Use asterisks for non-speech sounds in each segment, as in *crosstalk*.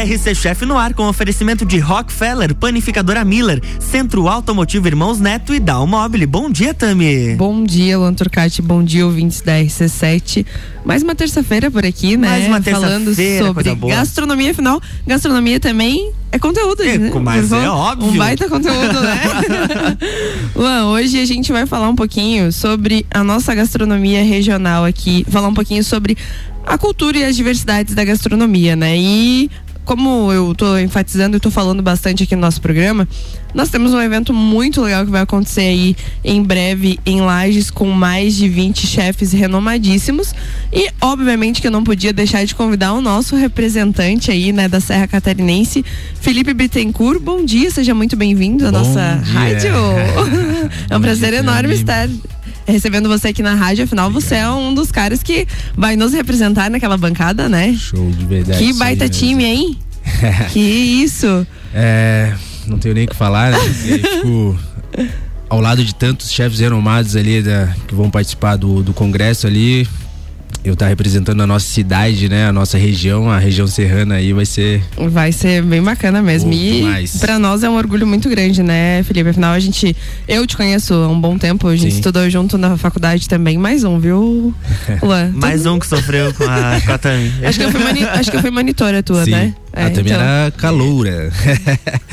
RC Chef no ar com oferecimento de Rockefeller, Panificadora Miller, Centro Automotivo Irmãos Neto e Dalmobile. Bom dia, Tami. Bom dia, Luan Turcati. Bom dia, ouvintes da RC7. Mais uma terça-feira por aqui, né? Mais uma Falando sobre gastronomia, afinal, gastronomia também é conteúdo, é, né? Mas é óbvio. Um baita conteúdo, né? *laughs* Luan, hoje a gente vai falar um pouquinho sobre a nossa gastronomia regional aqui, falar um pouquinho sobre a cultura e as diversidades da gastronomia, né? E como eu estou enfatizando e estou falando bastante aqui no nosso programa, nós temos um evento muito legal que vai acontecer aí em breve em Lages com mais de 20 chefes renomadíssimos e obviamente que eu não podia deixar de convidar o nosso representante aí, né, da Serra Catarinense, Felipe Bittencourt. Bom dia, seja muito bem-vindo à nossa dia. rádio. *laughs* é um prazer enorme estar recebendo você aqui na rádio. Afinal, você é um dos caras que vai nos representar naquela bancada, né? Show de verdade. Que baita time, hein? *laughs* que isso. É, não tenho nem o que falar, né? Tipo, ao lado de tantos chefes renomados ali da, que vão participar do, do congresso ali, eu estar tá representando a nossa cidade, né? A nossa região, a região serrana aí vai ser. Vai ser bem bacana mesmo. e para nós é um orgulho muito grande, né, Felipe? Afinal, a gente. Eu te conheço há um bom tempo, a gente Sim. estudou junto na faculdade também. Mais um, viu, *laughs* Luan? *laughs* Mais um que sofreu com a, com a Tami. acho, que eu fui mani... acho que eu fui monitora tua, Sim. né? É, a Tami então... era caloura.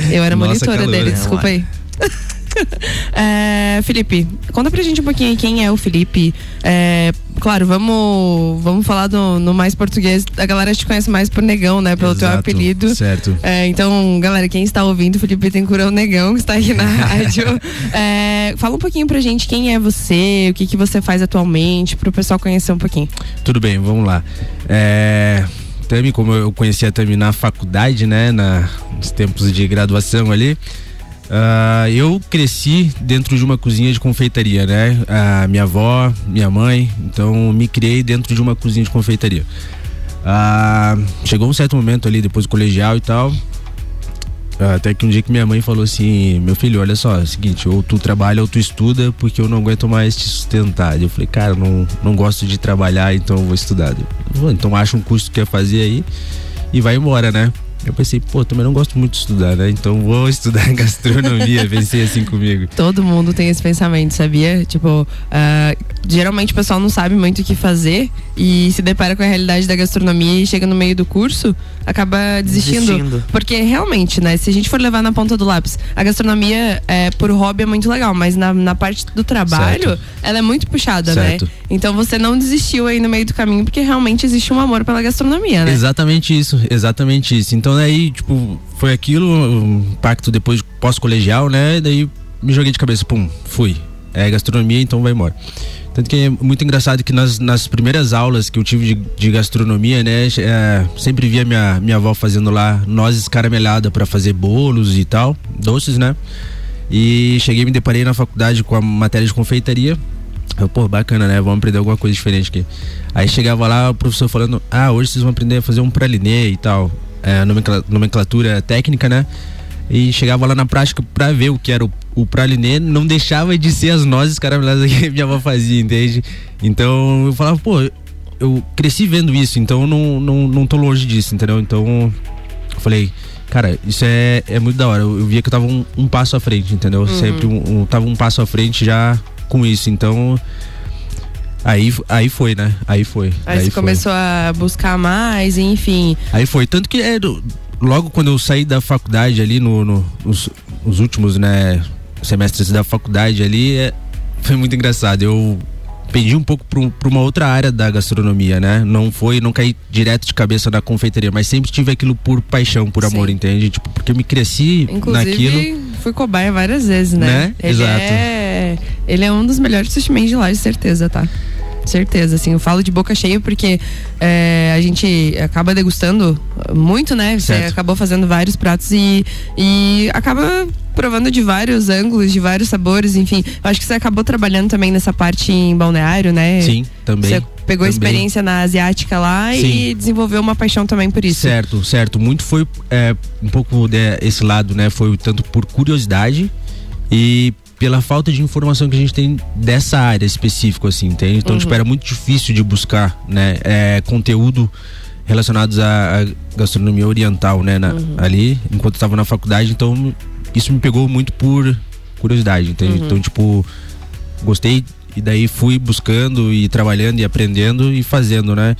Eu era monitora caloura. dele, desculpa aí. *laughs* *laughs* é, Felipe, conta pra gente um pouquinho quem é o Felipe. É, claro, vamos, vamos falar do, no mais português. A galera te conhece mais por Negão, né? Pelo Exato, teu apelido. Certo. É, então, galera, quem está ouvindo, Felipe tem o Negão, que está aqui na *laughs* rádio. É, fala um pouquinho pra gente quem é você, o que, que você faz atualmente, pro pessoal conhecer um pouquinho. Tudo bem, vamos lá. É. Como eu conheci a Tami na faculdade, né, na, nos tempos de graduação ali, Uh, eu cresci dentro de uma cozinha de confeitaria, né? Uh, minha avó, minha mãe, então me criei dentro de uma cozinha de confeitaria. Uh, chegou um certo momento ali, depois do colegial e tal. Até que um dia que minha mãe falou assim: Meu filho, olha só, é o seguinte, ou tu trabalha ou tu estuda, porque eu não aguento mais te sustentar. Eu falei, cara, não, não gosto de trabalhar, então eu vou estudar. Eu, então acha um curso que quer fazer aí e vai embora, né? Eu pensei, pô, também não gosto muito de estudar, né? Então vou *laughs* estudar gastronomia, pensei assim comigo. Todo mundo tem esse pensamento, sabia? Tipo, uh, geralmente o pessoal não sabe muito o que fazer e se depara com a realidade da gastronomia e chega no meio do curso, acaba desistindo. desistindo. Porque realmente, né? Se a gente for levar na ponta do lápis, a gastronomia é, por hobby é muito legal, mas na, na parte do trabalho, certo. ela é muito puxada, né? certo. né? Então você não desistiu aí no meio do caminho porque realmente existe um amor pela gastronomia, né? Exatamente isso, exatamente isso. Então daí, tipo, foi aquilo, um pacto depois pós-colegial, né? Daí me joguei de cabeça, pum, fui. É gastronomia, então vai embora. Tanto que é muito engraçado que nas, nas primeiras aulas que eu tive de, de gastronomia, né? É, sempre via minha, minha avó fazendo lá nozes carameladas para fazer bolos e tal, doces, né? E cheguei me deparei na faculdade com a matéria de confeitaria. Eu, pô, bacana, né? Vamos aprender alguma coisa diferente aqui. Aí chegava lá o professor falando: Ah, hoje vocês vão aprender a fazer um pralinê e tal. É, nomenclatura técnica, né? E chegava lá na prática pra ver o que era o, o pralinê, não deixava de ser as nozes carameladas *laughs* que minha avó fazia, entende? Então eu falava, pô, eu cresci vendo isso, então eu não, não, não tô longe disso, entendeu? Então eu falei, cara, isso é, é muito da hora. Eu, eu via que eu tava um, um passo à frente, entendeu? Uhum. Sempre um, um, tava um passo à frente já com isso. Então. Aí, aí foi, né? Aí foi. Aí, aí você foi. começou a buscar mais, enfim. Aí foi. Tanto que é, logo quando eu saí da faculdade ali, no, no nos, nos, últimos né, semestres da faculdade ali, é, foi muito engraçado. Eu pedi um pouco para uma outra área da gastronomia, né? Não foi, não caí direto de cabeça na confeitaria, mas sempre tive aquilo por paixão, por amor, Sim. entende? Tipo, porque eu me cresci Inclusive, naquilo. fui cobaia várias vezes, né? né? Ele Exato. É, ele é um dos melhores sushi de lá, de certeza, tá? Certeza, assim, eu falo de boca cheia porque é, a gente acaba degustando muito, né? Você certo. acabou fazendo vários pratos e, e acaba provando de vários ângulos, de vários sabores, enfim. Eu acho que você acabou trabalhando também nessa parte em balneário, né? Sim, também. Você pegou também. experiência na asiática lá Sim. e desenvolveu uma paixão também por isso. Certo, certo. Muito foi é, um pouco desse lado, né? Foi tanto por curiosidade e pela falta de informação que a gente tem dessa área específica, assim, entende? Então, uhum. tipo, era muito difícil de buscar, né? É, conteúdo relacionados à, gastronomia oriental, né? Na, uhum. Ali, enquanto eu estava na faculdade, então isso me pegou muito por curiosidade, entende? Uhum. Então, tipo, gostei e daí fui buscando e trabalhando e aprendendo e fazendo, né?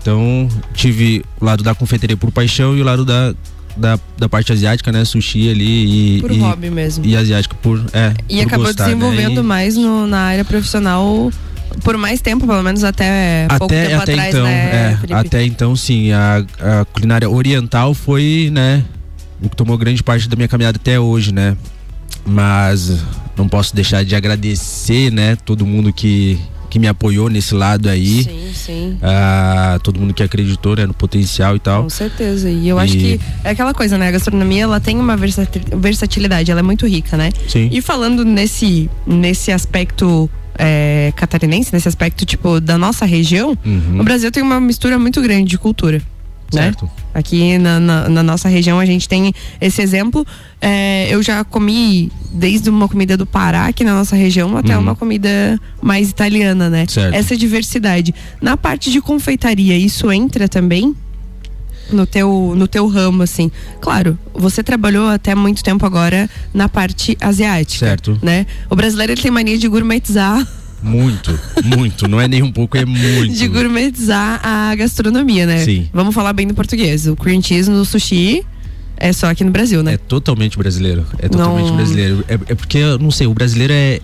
Então, tive o lado da confeitaria por paixão e o lado da da, da parte asiática, né? Sushi ali e. Por e, hobby mesmo. E asiático por. É, e por acabou gostar, desenvolvendo né? e... mais no, na área profissional por mais tempo, pelo menos até, até pouco tempo até atrás, então, né, é, Até então, sim. A, a culinária oriental foi, né? O que tomou grande parte da minha caminhada até hoje, né? Mas não posso deixar de agradecer, né? Todo mundo que, que me apoiou nesse lado aí. Sim, sim. Ah, todo mundo que acreditou né, no potencial e tal. Com certeza. E eu e... acho que é aquela coisa, né? A gastronomia ela tem uma versatilidade, ela é muito rica, né? Sim. E falando nesse, nesse aspecto é, catarinense, nesse aspecto, tipo, da nossa região, uhum. o Brasil tem uma mistura muito grande de cultura. Né? Certo. Né? Aqui na, na, na, nossa região a gente tem esse exemplo. É, eu já comi desde uma comida do Pará aqui na nossa região até uhum. uma comida mais italiana, né? Certo. Essa diversidade. Na parte de confeitaria, isso entra também? No teu, no teu ramo, assim. Claro, você trabalhou até muito tempo agora na parte asiática. Certo. Né? O brasileiro tem mania de gourmetizar muito, muito. Não é nem um pouco, é muito. De gourmetizar a gastronomia, né? Sim. Vamos falar bem do português. O cream cheese no sushi é só aqui no Brasil, né? É totalmente brasileiro. É totalmente não... brasileiro. É, é porque, não sei, o brasileiro é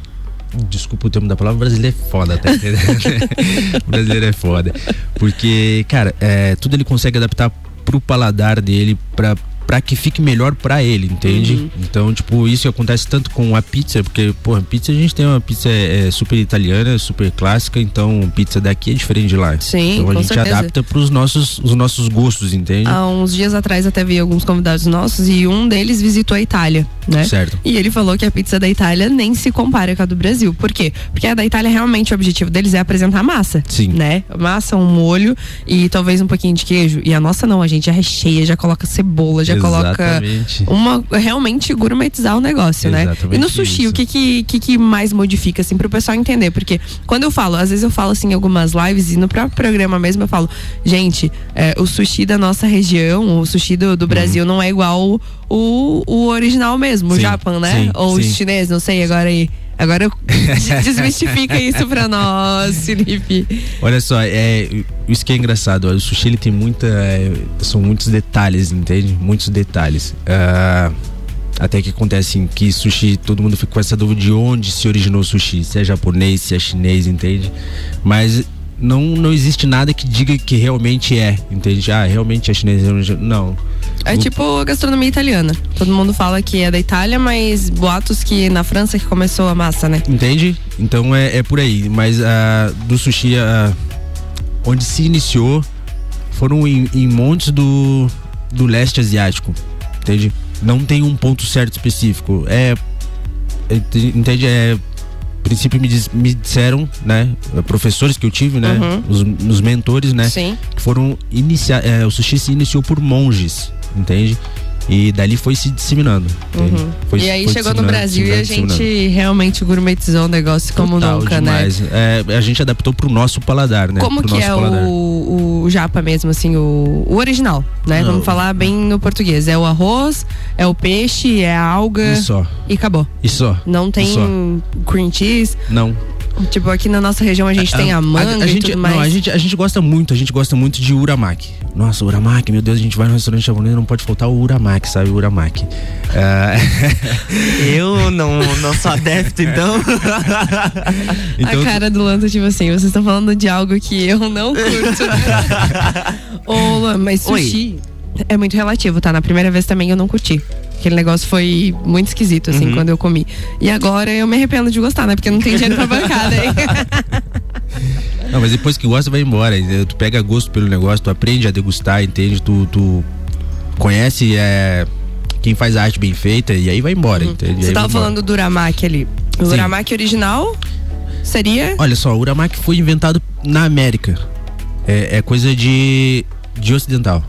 desculpa o termo da palavra, o brasileiro é foda, tá entendendo? *laughs* o brasileiro é foda. Porque, cara, é, tudo ele consegue adaptar pro paladar dele, pra, para que fique melhor para ele, entende? Uhum. Então, tipo, isso acontece tanto com a pizza, porque, pô, pizza a gente tem uma pizza é, super italiana, super clássica, então pizza daqui é diferente de lá. Sim, então a gente certeza. adapta para os nossos, os nossos gostos, entende? Há uns dias atrás até vi alguns convidados nossos e um deles visitou a Itália, né? Certo. E ele falou que a pizza da Itália nem se compara com a do Brasil. Por quê? Porque a da Itália realmente o objetivo deles é apresentar massa. Sim. Né? Massa, um molho e talvez um pouquinho de queijo. E a nossa não, a gente já recheia, já coloca cebola, já. Coloca uma realmente gourmetizar o negócio, Exatamente né? E no sushi, isso. o que que, que que mais modifica assim pro pessoal entender? Porque quando eu falo, às vezes eu falo assim em algumas lives e no próprio programa mesmo eu falo, gente, é, o sushi da nossa região, o sushi do, do Brasil uhum. não é igual o, o original mesmo, sim, o Japan, né? Sim, Ou sim. o chinês, não sei agora aí. Agora *laughs* desmistifica isso pra nós, Felipe. Olha só, é, isso que é engraçado. O sushi ele tem muita. É, são muitos detalhes, entende? Muitos detalhes. Uh, até que acontece assim, que sushi, todo mundo fica com essa dúvida de onde se originou o sushi, se é japonês, se é chinês, entende? Mas não, não existe nada que diga que realmente é, entende? Ah, realmente é chinês, não. É tipo a gastronomia italiana. Todo mundo fala que é da Itália, mas boatos que na França que começou a massa, né? Entende? Então é, é por aí. Mas uh, do sushi, uh, onde se iniciou, foram em, em montes do, do leste asiático, entende? Não tem um ponto certo específico. É, é entende? É princípio me, diz, me disseram, né, professores que eu tive, né, uhum. os, os mentores, né, Sim. que foram iniciar, é, o sushi se iniciou por monges, entende? E dali foi se disseminando. Uhum. Foi, e aí chegou no Brasil e a gente realmente gourmetizou o negócio como Total, nunca, demais. né? É, a gente adaptou pro nosso paladar, né? Como pro que é o, o japa mesmo, assim, o, o original, né? Não. Vamos falar bem no português. É o arroz, é o peixe, é a alga. E só. E acabou. E só. Não tem só. cream cheese. Não. Tipo, aqui na nossa região a gente a, tem a manga a, a gente, tudo mais. Não, a gente, a gente gosta muito, a gente gosta muito de uramaki. Nossa, uramaki, meu Deus, a gente vai no restaurante japonês não pode faltar o uramaki, sabe? O uramaki. Uh... *laughs* Eu não, não sou adepto, então. *laughs* então. A cara do Lanto, tipo assim, vocês estão falando de algo que eu não curto. *laughs* Ô, Luan, mas sushi Oi. é muito relativo, tá? Na primeira vez também eu não curti. Aquele negócio foi muito esquisito, assim, uhum. quando eu comi. E agora eu me arrependo de gostar, né? Porque não tem dinheiro pra bancada *laughs* aí. Não, mas depois que gosta, vai embora. Tu pega gosto pelo negócio, tu aprende a degustar, entende? Tu, tu conhece é, quem faz a arte bem feita e aí vai embora, uhum. entende? Você tava falando do uramaki ali. O Sim. uramaki original seria? Olha só, o uramaki foi inventado na América. É, é coisa de, de ocidental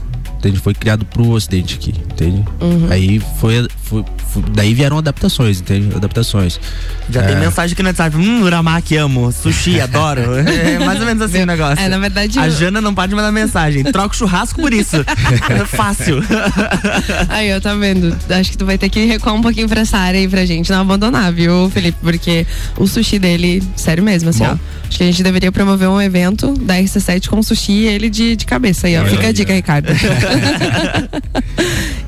entende? Foi criado pro ocidente aqui, entende? Uhum. Aí foi, foi, daí vieram adaptações, entende? Adaptações. Já é. tem mensagem aqui no WhatsApp. Hum, uramaki, amo. Sushi, *laughs* adoro. É mais ou menos assim o negócio. É, na verdade. A eu... Jana não pode mandar mensagem. Troca o churrasco por isso. *laughs* É fácil. *laughs* Aí, eu tá vendo. Acho que tu vai ter que recuar um pouquinho pra essa área aí pra gente não abandonar, viu, Felipe? Porque o sushi dele, sério mesmo, assim, Bom. ó. Acho que a gente deveria promover um evento da RC7 com sushi e ele de, de cabeça aí, ó. Fica a dica, Ricardo.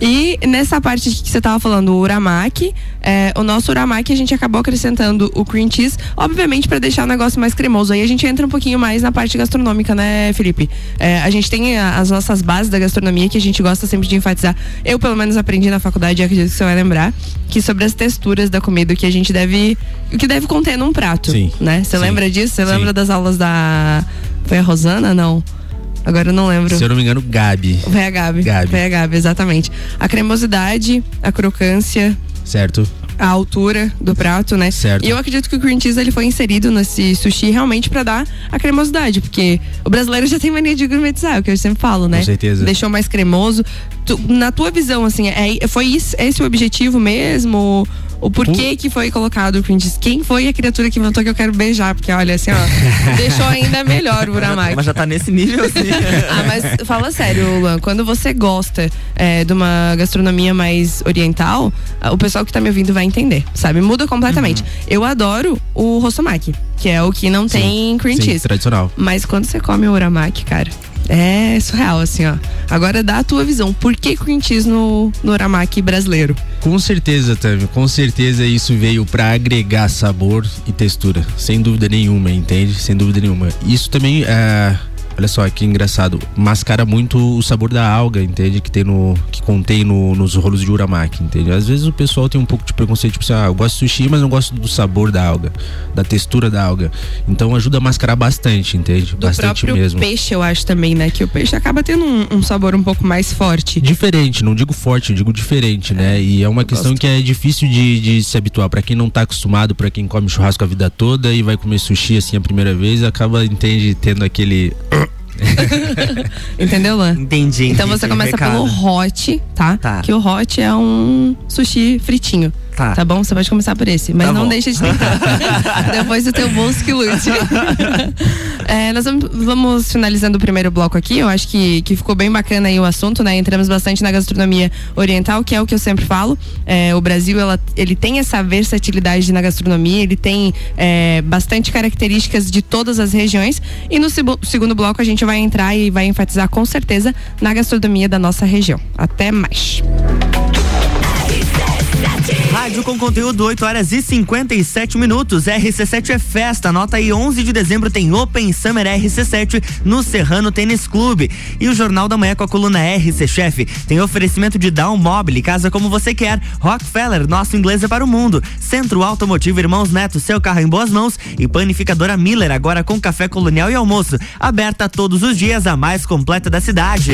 e nessa parte que você tava falando, o uramaki, é, o nosso uramaki a gente acabou acrescentando o cream cheese, obviamente para deixar o negócio mais cremoso. Aí a gente entra um pouquinho mais na parte gastronômica, né, Felipe? É, a gente tem as nossas bases da gastronomia que a gente gosta sempre de enfatizar. Eu, pelo menos, aprendi na faculdade, acredito que você vai lembrar, que sobre as texturas da comida, o que a gente deve. O que deve conter num prato. Sim. Né? Você lembra disso? Você lembra das aulas da. Foi a Rosana? Não. Agora eu não lembro. Se eu não me engano, Gabi. Foi a Gabi. Gabi. Foi a Gabi, exatamente. A cremosidade, a crocância. Certo a altura do prato, né? Certo. E eu acredito que o cream cheese ele foi inserido nesse sushi realmente para dar a cremosidade, porque o brasileiro já tem mania de gourmetizar, é o que eu sempre falo, né? Com certeza. Deixou mais cremoso. Tu, na tua visão, assim, é, foi isso, esse o objetivo mesmo? o porquê que foi colocado o cheese. Quem foi a criatura que inventou que eu quero beijar? Porque olha, assim, ó, *laughs* deixou ainda melhor o uramaki. Mas já tá nesse nível, assim. *laughs* ah, mas fala sério, Luan, quando você gosta é, de uma gastronomia mais oriental, o pessoal que tá me ouvindo vai entender, sabe? Muda completamente. Uhum. Eu adoro o rossomaki, que é o que não tem cream sim, cheese. tradicional. Mas quando você come o uramaki, cara, é surreal, assim, ó. Agora dá a tua visão. Por que cheese no, no Oramaki brasileiro? Com certeza, Tami. Com certeza isso veio para agregar sabor e textura. Sem dúvida nenhuma, entende? Sem dúvida nenhuma. Isso também é Olha só que engraçado, mascara muito o sabor da alga, entende? Que tem no que contém no, nos rolos de uramaki, entende? Às vezes o pessoal tem um pouco de preconceito, tipo assim, ah, eu gosto de sushi, mas não gosto do sabor da alga, da textura da alga. Então ajuda a mascarar bastante, entende? Do bastante próprio mesmo. peixe, eu acho também, né? Que o peixe acaba tendo um, um sabor um pouco mais forte. Diferente, não digo forte, eu digo diferente, né? E é uma questão gosto. que é difícil de, de se habituar. para quem não tá acostumado, para quem come churrasco a vida toda e vai comer sushi assim a primeira vez, acaba, entende, tendo aquele *clears throat* *laughs* Entendeu, Lan? Entendi. Então você começa pelo hot, tá? tá? Que o hot é um sushi fritinho. Tá. tá bom? Você pode começar por esse. Mas tá não bom. deixa de tentar. *laughs* Depois o teu bolso que lute. *laughs* é, nós vamos, vamos, finalizando o primeiro bloco aqui. Eu acho que, que ficou bem bacana aí o assunto, né? Entramos bastante na gastronomia oriental, que é o que eu sempre falo. É, o Brasil, ela, ele tem essa versatilidade na gastronomia, ele tem é, bastante características de todas as regiões. E no segundo bloco a gente vai entrar e vai enfatizar com certeza na gastronomia da nossa região. Até mais. Rádio com conteúdo 8 horas e 57 minutos. RC7 é festa. Anota aí, 11 de dezembro tem Open Summer RC7 no Serrano Tênis Clube. E o Jornal da Manhã com a coluna RC Chef tem oferecimento de Down Mobile, casa como você quer. Rockefeller, nosso inglês é para o mundo. Centro Automotivo Irmãos Neto, seu carro em boas mãos. E Panificadora Miller, agora com café colonial e almoço. Aberta todos os dias, a mais completa da cidade.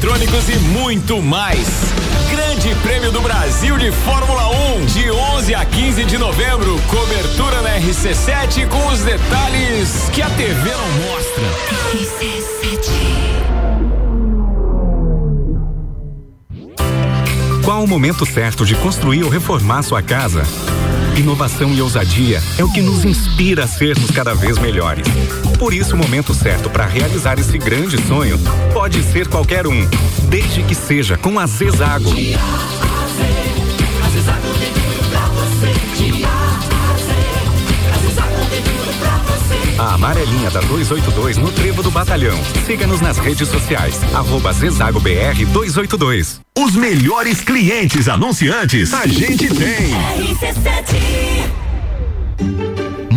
e muito mais. Grande Prêmio do Brasil de Fórmula 1, de 11 a 15 de novembro. Cobertura na RC7 com os detalhes que a TV não mostra. RC7. Qual o momento certo de construir ou reformar sua casa? Inovação e ousadia é o que nos inspira a sermos cada vez melhores. Por isso, o momento certo para realizar esse grande sonho pode ser qualquer um, desde que seja com a Zezago. A amarelinha da 282 no Trevo do Batalhão. Siga-nos nas redes sociais. Arroba Zezago BR 282. Os melhores clientes anunciantes a gente tem. RC7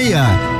meia.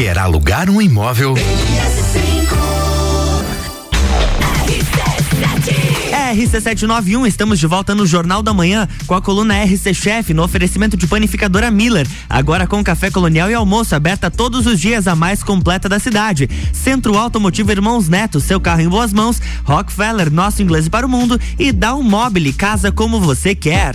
Quer alugar um imóvel? RC791, estamos de volta no Jornal da Manhã com a coluna RC Chef no oferecimento de panificadora Miller. Agora com café colonial e almoço aberta todos os dias, a mais completa da cidade. Centro Automotivo Irmãos Neto, seu carro em boas mãos. Rockefeller, nosso inglês para o mundo. E um mobile, casa como você quer.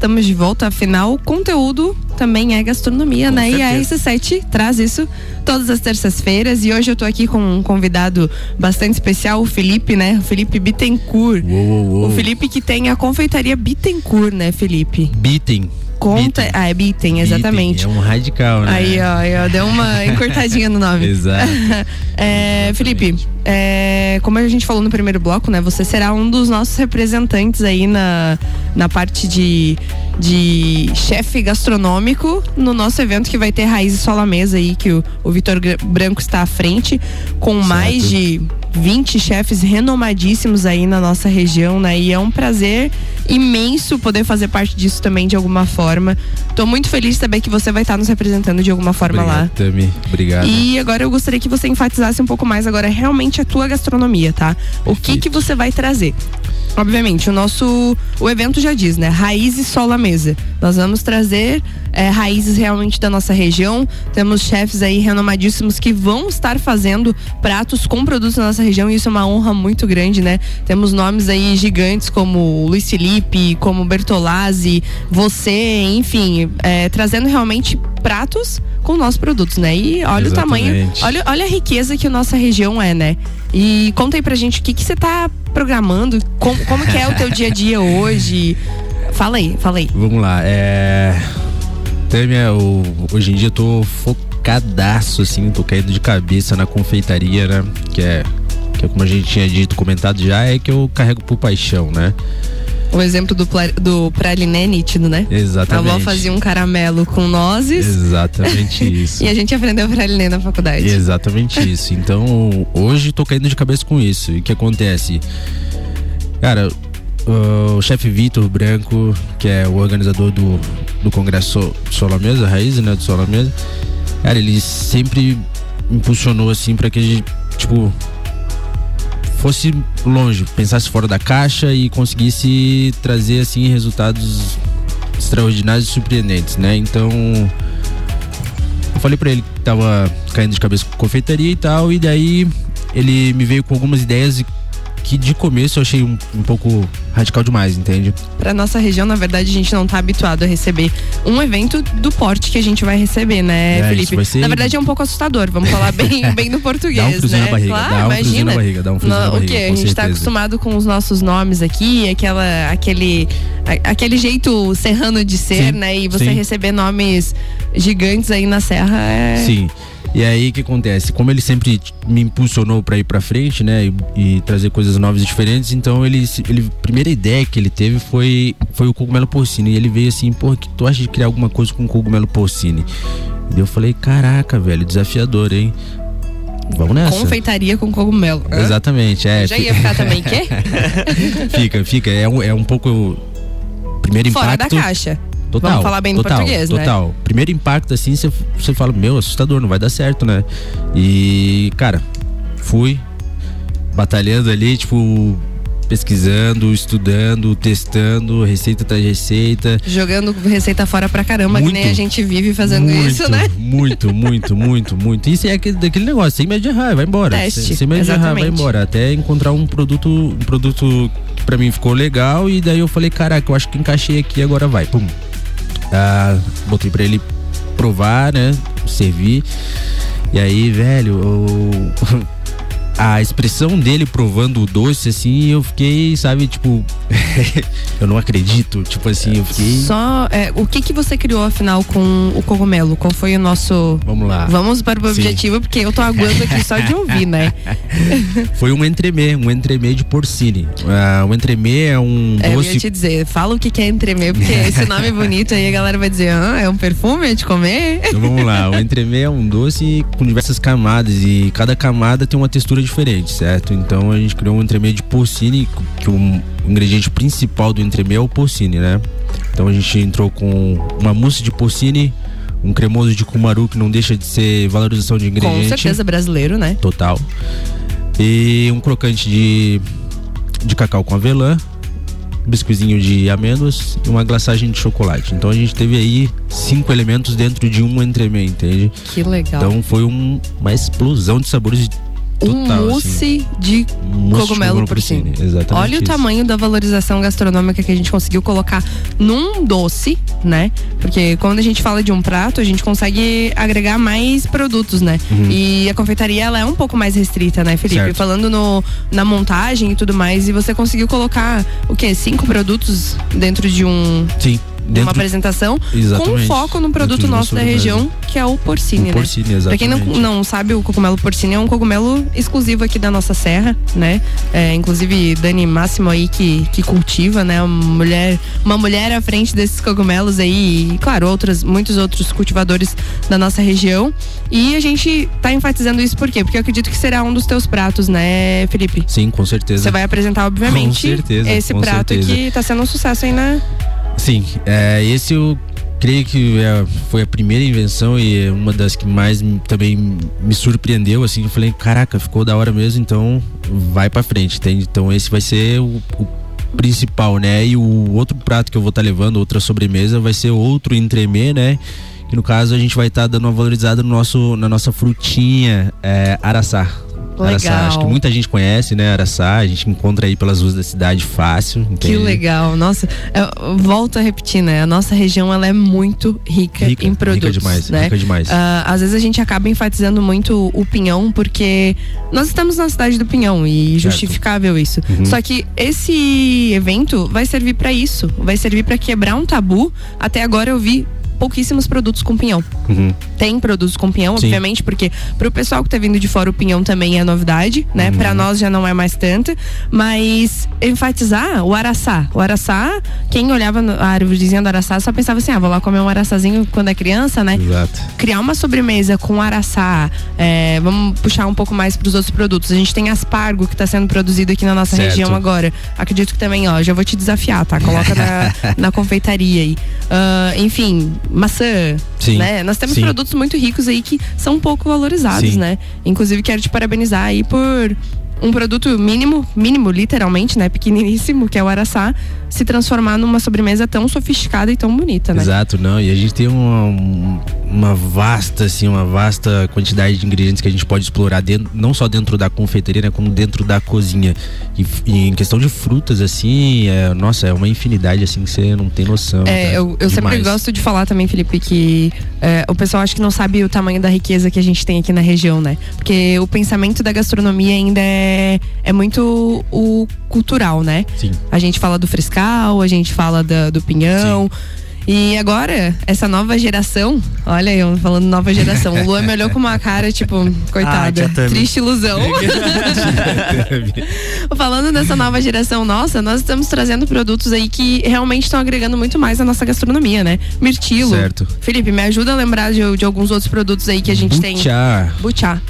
Estamos de volta, afinal, conteúdo também é gastronomia, com né? Certeza. E a RC7 traz isso todas as terças-feiras. E hoje eu tô aqui com um convidado bastante especial, o Felipe, né? O Felipe Bittencourt. Uou, uou, uou. O Felipe que tem a confeitaria Bittencourt, né, Felipe? Bitten conta. Ah, é Bitten, exatamente. Bitten, é um radical, né? Aí, ó, aí, ó deu uma *laughs* encurtadinha no nome. Exato. *laughs* é, Felipe, é, como a gente falou no primeiro bloco, né? Você será um dos nossos representantes aí na, na parte de, de chefe gastronômico no nosso evento que vai ter Raízes Sola Mesa aí, que o, o Vitor Branco está à frente, com certo. mais de 20 chefes renomadíssimos aí na nossa região, né? E é um prazer imenso poder fazer parte disso também de alguma forma. Tô muito feliz de saber que você vai estar nos representando de alguma forma Obrigado, lá. Tami. Obrigado. E agora eu gostaria que você enfatizasse um pouco mais agora realmente a tua gastronomia, tá? O que que você vai trazer? Obviamente, o nosso o evento já diz, né? Raízes sola mesa. Nós vamos trazer é, raízes realmente da nossa região. Temos chefes aí renomadíssimos que vão estar fazendo pratos com produtos da nossa região e isso é uma honra muito grande, né? Temos nomes aí gigantes como Luiz Felipe, como Bertolazzi, você, enfim, é, trazendo realmente pratos com nossos produtos, né? E olha Exatamente. o tamanho, olha, olha a riqueza que a nossa região é, né? E conta aí pra gente o que, que você tá programando, como, como que é o teu dia a dia hoje? Fala aí, fala aí. Vamos lá, é. Têmia, hoje em dia eu tô focadaço, assim, tô caindo de cabeça na confeitaria, né? Que é, que é como a gente tinha dito, comentado já, é que eu carrego por paixão, né? O exemplo do, do praliné é nítido, né? Exatamente. A avó fazia um caramelo com nozes. Exatamente *laughs* isso. e a gente aprendeu praliné na faculdade. Exatamente *laughs* isso. Então, hoje tô caindo de cabeça com isso. E o que acontece? Cara, o chefe Vitor Branco, que é o organizador do, do congresso Sola Mesa, Raiz, né? Do Sola Mesa. Cara, ele sempre impulsionou assim para que a gente, tipo, fosse longe, pensasse fora da caixa e conseguisse trazer assim resultados extraordinários e surpreendentes, né? Então, eu falei para ele que tava caindo de cabeça com confeitaria e tal, e daí ele me veio com algumas ideias que de começo eu achei um, um pouco radical demais, entende? Pra nossa região, na verdade, a gente não tá habituado a receber um evento do porte que a gente vai receber, né, É, Felipe? ser- Na verdade, é um pouco assustador, vamos *laughs* falar bem, bem no português, Dá um friozinho né? na barriga, claro, dá um imagina. na barriga, dá um friozinho na barriga, O quê? A gente tá certeza. acostumado com os nossos nomes aqui, aquela, aquele, a- aquele jeito serrano de ser, Sim, né? E você sim. receber nomes gigantes aí na serra é. Sim. E aí o que acontece? Como ele sempre me impulsionou para ir para frente, né, e, e trazer coisas novas e diferentes, então ele, ele a primeira ideia que ele teve foi foi o cogumelo porcino e ele veio assim, pô, que tu acha de criar alguma coisa com cogumelo porcino? E eu falei, caraca, velho, desafiador, hein? Vamos nessa. Confeitaria com cogumelo. Hã? Exatamente, é. Já fi- ia ficar também, quê? *laughs* fica, fica, é um, é um pouco primeiro Fora da impacto. caixa. Total, Vamos falar bem total, português, né? Total. Primeiro impacto, assim, você- fala, meu, assustador, não vai dar certo, né? E, cara, fui batalhando ali, tipo, pesquisando, estudando, testando, receita atrás receita. Jogando receita fora pra caramba, que Muito. nem a gente vive fazendo muito, isso, né? Muito, muito, muito, muito. Isso é aquele, daquele negócio, sem medo de errar, vai embora. Teste, sem, medo de errar, vai embora. Até encontrar um produto, um produto que pra mim ficou legal e daí eu falei, caraca, eu acho que encaixei aqui, agora vai. Pum. Ah, botei pra ele provar, né? Servir. E aí, velho, eu- a expressão dele provando o doce, assim, eu fiquei, sabe, tipo, *laughs* eu não acredito. Tipo assim, eu fiquei. Só, é, o que que você criou afinal com o cogumelo? Qual foi o nosso... Vamos lá. Vamos para o Sim. objetivo, porque eu tô aguando aqui só de ouvir, né? *laughs* Foi um entremê, um entremê de porcine. Ah, um entremê é um É, eu doce. ia te dizer, fala o que que é entremê, porque *laughs* esse nome é bonito, aí a galera vai dizer, ah, é um perfume de comer? Então vamos lá, o entremê é um doce com diversas camadas e cada camada tem uma textura diferente, certo? Então a gente criou um entremê de porcine, que o ingrediente principal do entremê é o porcine, né? Então a gente entrou com uma mousse de porcine, um cremoso de cumaru que não deixa de ser valorização de ingrediente. Com certeza brasileiro, né? Total. E um crocante de, de cacau com avelã, um biscoizinho de amêndoas e uma glaçagem de chocolate. Então a gente teve aí cinco elementos dentro de um entremê, entende? Que legal. Então foi um- uma explosão de sabores total. um assim. mousse de Mousse cogumelo porcine. Exatamente. Olha o isso. tamanho da valorização gastronômica que a gente conseguiu colocar num doce, né? Porque quando a gente fala de um prato, a gente consegue agregar mais produtos, né? E a confeitaria ela é um pouco mais restrita, né, Felipe? Uhum. Certo. Falando no, na montagem e tudo mais, e você conseguiu colocar o quê? Cinco produtos dentro de um Sim. De Dentro uma apresentação com Exatamente. foco num produto nosso da região, que é o porcine, O né? porcine, Pra quem não, exatamente. não sabe, o cogumelo porcine é um cogumelo exclusivo aqui da nossa serra, né? É, inclusive, Dani Máximo aí que, que cultiva, né? Uma mulher, uma mulher à frente desses cogumelos aí e, claro, outras, muitos outros cultivadores da nossa região. E a gente tá enfatizando isso por quê? Porque eu acredito que será um dos teus pratos, né, Felipe? Sim, com certeza. Você vai apresentar, obviamente, Com certeza, esse com prato certeza. que tá sendo um sucesso aí na, Sim, é, esse eu creio que é, foi a primeira invenção e uma das que mais também me surpreendeu, assim, eu falei, caraca, ficou da hora mesmo, então vai pra frente, entende? Então esse vai ser o, o principal, né? E o outro prato que eu vou estar levando, outra sobremesa, vai ser outro entremê, né? Que no caso a gente vai estar dando uma valorizada no nosso, na nossa frutinha é, araçá. Araçá, acho que muita gente conhece, né? Araçá, a gente encontra aí pelas ruas da cidade fácil. Que entende? legal, nossa, eu volto a repetir, né? A nossa região ela é muito rica, Rica, em produtos, rica demais, né? rica demais. Ah, às vezes a gente acaba enfatizando muito o pinhão porque nós estamos na cidade do pinhão e Certo. justificável isso. Uhum. Só que esse evento vai servir pra isso, vai servir pra quebrar um tabu. Até agora eu vi pouquíssimos produtos com pinhão. Uhum. Tem produtos com pinhão, Sim. obviamente, porque pro pessoal que tá vindo de fora o pinhão também é novidade, né? Uhum. Pra nós já não é mais tanto, mas enfatizar o araçá. O araçá, quem olhava a árvorezinha do araçá só pensava assim: "Ah, vou lá comer um araçazinho quando é criança, né?" Exato. criar uma sobremesa com araçá, é, vamos puxar um pouco mais para os outros produtos. A gente tem aspargo que está sendo produzido aqui na nossa Certo. região agora. Acredito que também, ó, já vou te desafiar, tá? Coloca na, *laughs* na confeitaria aí. Ah, enfim, maçã, Sim. né? Nós temos Sim. produtos muito ricos aí que são pouco valorizados, Sim. né? Inclusive, quero te parabenizar aí por um produto mínimo, mínimo, literalmente, né? Pequeniníssimo, que é o araçá, se transformar numa sobremesa tão sofisticada e tão bonita, né? Exato, não. E a gente tem uma, um- uma vasta, assim, uma vasta quantidade de ingredientes que a gente pode explorar dentro, não só dentro da confeitaria, né, como dentro da cozinha. E, e em questão de frutas, assim, é, nossa, é uma infinidade, assim, que você não tem noção. É, cara. eu, eu sempre gosto de falar também, Felipe, que é, o pessoal acha que não sabe o tamanho da riqueza que a gente tem aqui na região, né? Porque o pensamento da gastronomia ainda é, é muito o cultural, né? Sim. A gente fala do frescal, a gente fala da- do pinhão. E agora, essa nova geração, olha eu falando nova geração, o Luan me olhou com uma cara, tipo, coitada, tia Tami. triste ilusão. *laughs* Falando dessa nova geração nossa, nós estamos trazendo produtos aí que realmente estão agregando muito mais à nossa gastronomia, né? Mirtilo. Certo. Felipe, me ajuda a lembrar de, de alguns outros produtos aí que a gente tem. Butiá.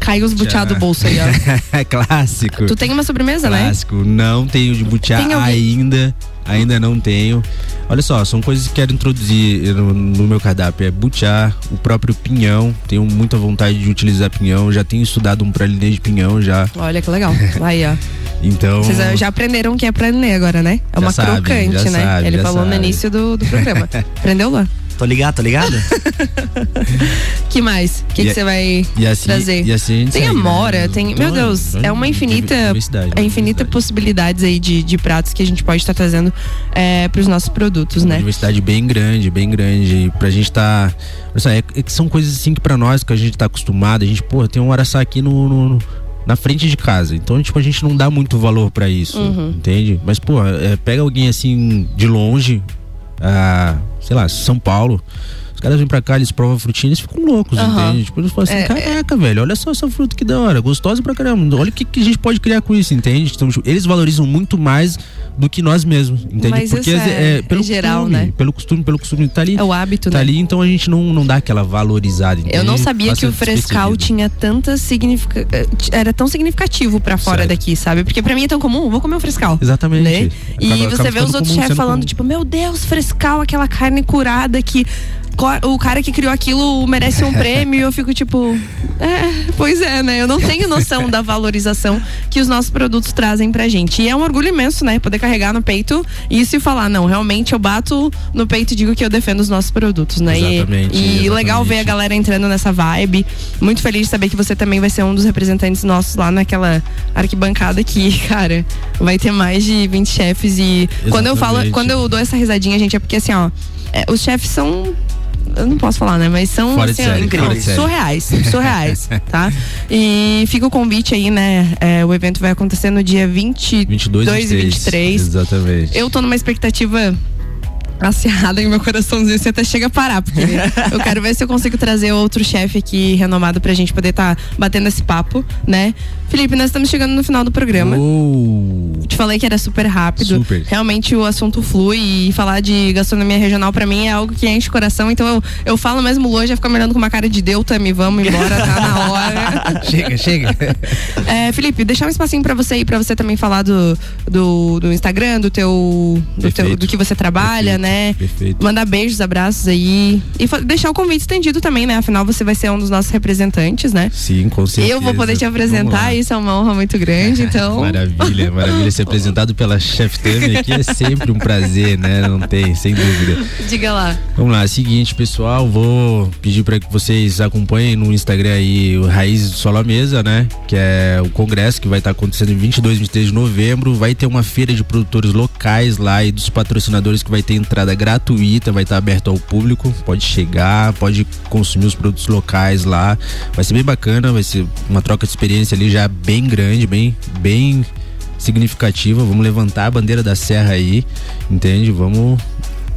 Caiu os butiá do bolso aí, ó. *laughs* Clássico. Tu tem uma sobremesa, né? Clássico. Não tenho de butiá ainda. Ainda não tenho. Olha só, são coisas que quero introduzir no, no meu cardápio. É butiá, o próprio pinhão. Tenho muita vontade de utilizar pinhão. Já tenho estudado um pralinê de pinhão já. Olha que legal. *laughs* Aí, ó. Então. Vocês já aprenderam o que é pralinê agora, né? É uma crocante, né? sabe, Ele falou no sabe. início do, do programa. *laughs* Aprendeu lá? Tô ligado, tô ligado? *laughs* que mais? O que a- você vai E assim, trazer? e assim a Tem segue, amora, né? tem. Meu Deus, é uma infinita. É infinita diversidade. possibilidades aí de, de pratos que a gente pode estar trazendo é, para os nossos produtos, Uma né? diversidade bem grande, bem grande. Pra gente tá. É, é que são coisas assim que pra nós, que a gente tá acostumado, a gente, porra, tem um araçá aqui no. no- na frente de casa. Então, tipo, a gente não dá muito valor pra isso, Uhum. entende? Mas, pô, é, pega alguém assim de longe, sei lá, São Paulo. Os caras vêm pra cá, eles provam a frutinha, eles ficam loucos, Aham. entende? Tipo, eles falam assim, É, caraca, velho, olha só essa fruta que da hora, gostosa pra caramba. Olha o que, que a gente pode criar com isso, entende? Então, tipo, eles valorizam muito mais do que nós mesmos, entende? Mas Porque às vezes, é- pelo é geral, costume, né? Pelo costume, pelo costume, tá ali. É o hábito, Tá né? ali, então a gente não, não dá aquela valorizada. Eu não entende? sabia Passa que o frescal tinha tanta significa... eh, era tão significativo pra fora daqui, sabe? Porque pra mim é tão comum, vou comer um frescal. Exatamente. Né? E Acaba- você acaba vê os outros chefes falando, comum. tipo, meu Deus, frescal, aquela carne curada que o cara que criou aquilo merece um *laughs* prêmio. E eu fico tipo, é, pois é, né? Eu não tenho noção da valorização que os nossos produtos trazem pra gente. E é um orgulho imenso, né? Poder carregar no peito isso e falar, não, realmente eu bato no peito e digo que eu defendo os nossos produtos, né? E- Exatamente, e, legal exatamente. ver a galera entrando nessa vibe. Muito feliz de saber que você também vai ser um dos representantes nossos lá naquela arquibancada que, *laughs* cara, vai ter mais de 20 chefes. E quando eu falo, Exatamente. quando eu dou essa risadinha, gente, é porque assim, ó, é, os chefes são. Eu não posso falar, né? Mas são Fora assim, série, incríveis, surreais, *laughs* surreais, tá? E fica o convite aí, né? É, o evento vai acontecer no dia 20, 22 2 e 23. Exatamente. eu tô numa expectativa acirrada em meu coraçãozinho, você até chega a parar, porque eu *laughs* quero ver se eu consigo trazer outro chefe aqui renomado pra gente poder estar batendo esse papo, né? Felipe, nós estamos chegando no final do programa. Uou. Te falei que era super rápido. Super. Realmente o assunto flui e falar de gastronomia regional pra mim é algo que enche o coração. Então eu, eu falo mesmo, Luan já fica me olhando com uma cara de Deus, Tami, vamos embora, tá na hora. *laughs* chega, chega. É, Felipe, deixar um espacinho pra você aí, pra você também falar do, do, do Instagram, do teu, do teu. Do que você trabalha, Perfeito, né? Perfeito. Mandar beijos, abraços aí. E deixar o convite estendido também, né? Afinal, você vai ser um dos nossos representantes, né? Sim, com certeza. Eu vou poder te apresentar, isso é uma honra muito grande, então. *laughs* Maravilha, maravilha. Ser apresentado pela Chef Tami aqui é sempre um prazer, né? Não tem, sem dúvida. Diga lá. Vamos lá, seguinte, pessoal, vou pedir para que vocês acompanhem no Instagram aí o Raiz Solo à Mesa, né? Que é o congresso que vai estar acontecendo em 22 e 23 de novembro. Vai ter uma feira de produtores locais lá e dos patrocinadores que vai ter entrada gratuita, vai estar aberto ao público. Pode chegar, pode consumir os produtos locais lá. Vai ser bem bacana, vai ser uma troca de experiência ali já bem grande, bem, bem significativa. Vamos levantar a bandeira da serra aí, entende? Vamos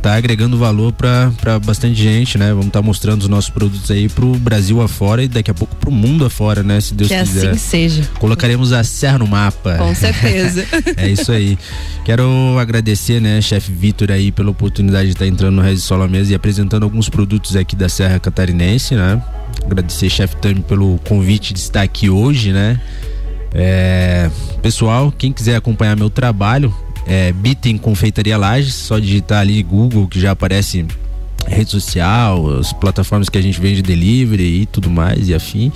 tá agregando valor pra pra bastante gente, né? Vamos estar mostrando os nossos produtos aí pro Brasil afora e daqui a pouco pro mundo afora, né? Se Deus que quiser. assim seja. Colocaremos a serra no mapa. Com certeza. *laughs* É isso aí. Quero agradecer, né, chefe Vitor aí pela oportunidade de estar entrando no à Mesa e apresentando alguns produtos aqui da Serra Catarinense, né? Agradecer chefe Tami pelo convite de estar aqui hoje, né? É, pessoal, quem quiser acompanhar meu trabalho, é Bitem Confeitaria Lages, só digitar ali Google que já aparece rede social, as plataformas que a gente vende delivery e tudo mais e afim.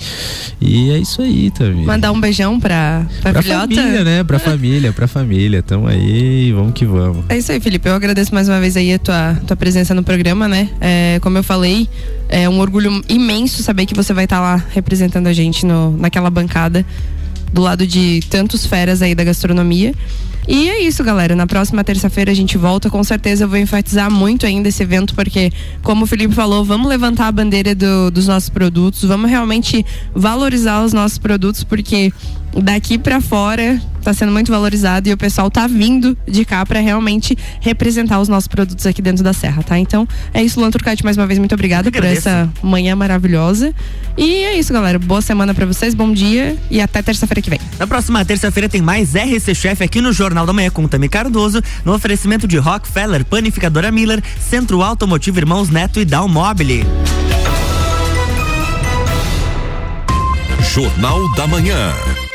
E é isso aí, também. Mandar um beijão pra, pra, pra filhota. família, né? Pra família, pra família. Tamo aí, vamos que vamos. É isso aí, Felipe. Eu agradeço mais uma vez aí a tua, tua presença no programa, né? É, como eu falei, é um orgulho imenso saber que você vai estar tá lá representando a gente no, naquela bancada do lado de tantos feras aí da gastronomia. E é isso, galera. Na próxima terça-feira a gente volta. Com certeza eu vou enfatizar muito ainda esse evento, porque, como o Felipe falou, vamos levantar a bandeira do, dos nossos produtos, vamos realmente valorizar os nossos produtos, porque daqui para fora está sendo muito valorizado e o pessoal tá vindo de cá para realmente representar os nossos produtos aqui dentro da Serra, tá? Então é isso, Luan Turcati, mais uma vez muito obrigada por essa manhã maravilhosa. E é isso, galera. Boa semana para vocês, bom dia e até terça-feira que vem. Na próxima terça-feira tem mais RC Chef aqui no Jornal da Manhã com Tami Cardoso, no oferecimento de Rockefeller, Panificadora Miller, Centro Automotivo Irmãos Neto e Down Mobile. Jornal da Manhã.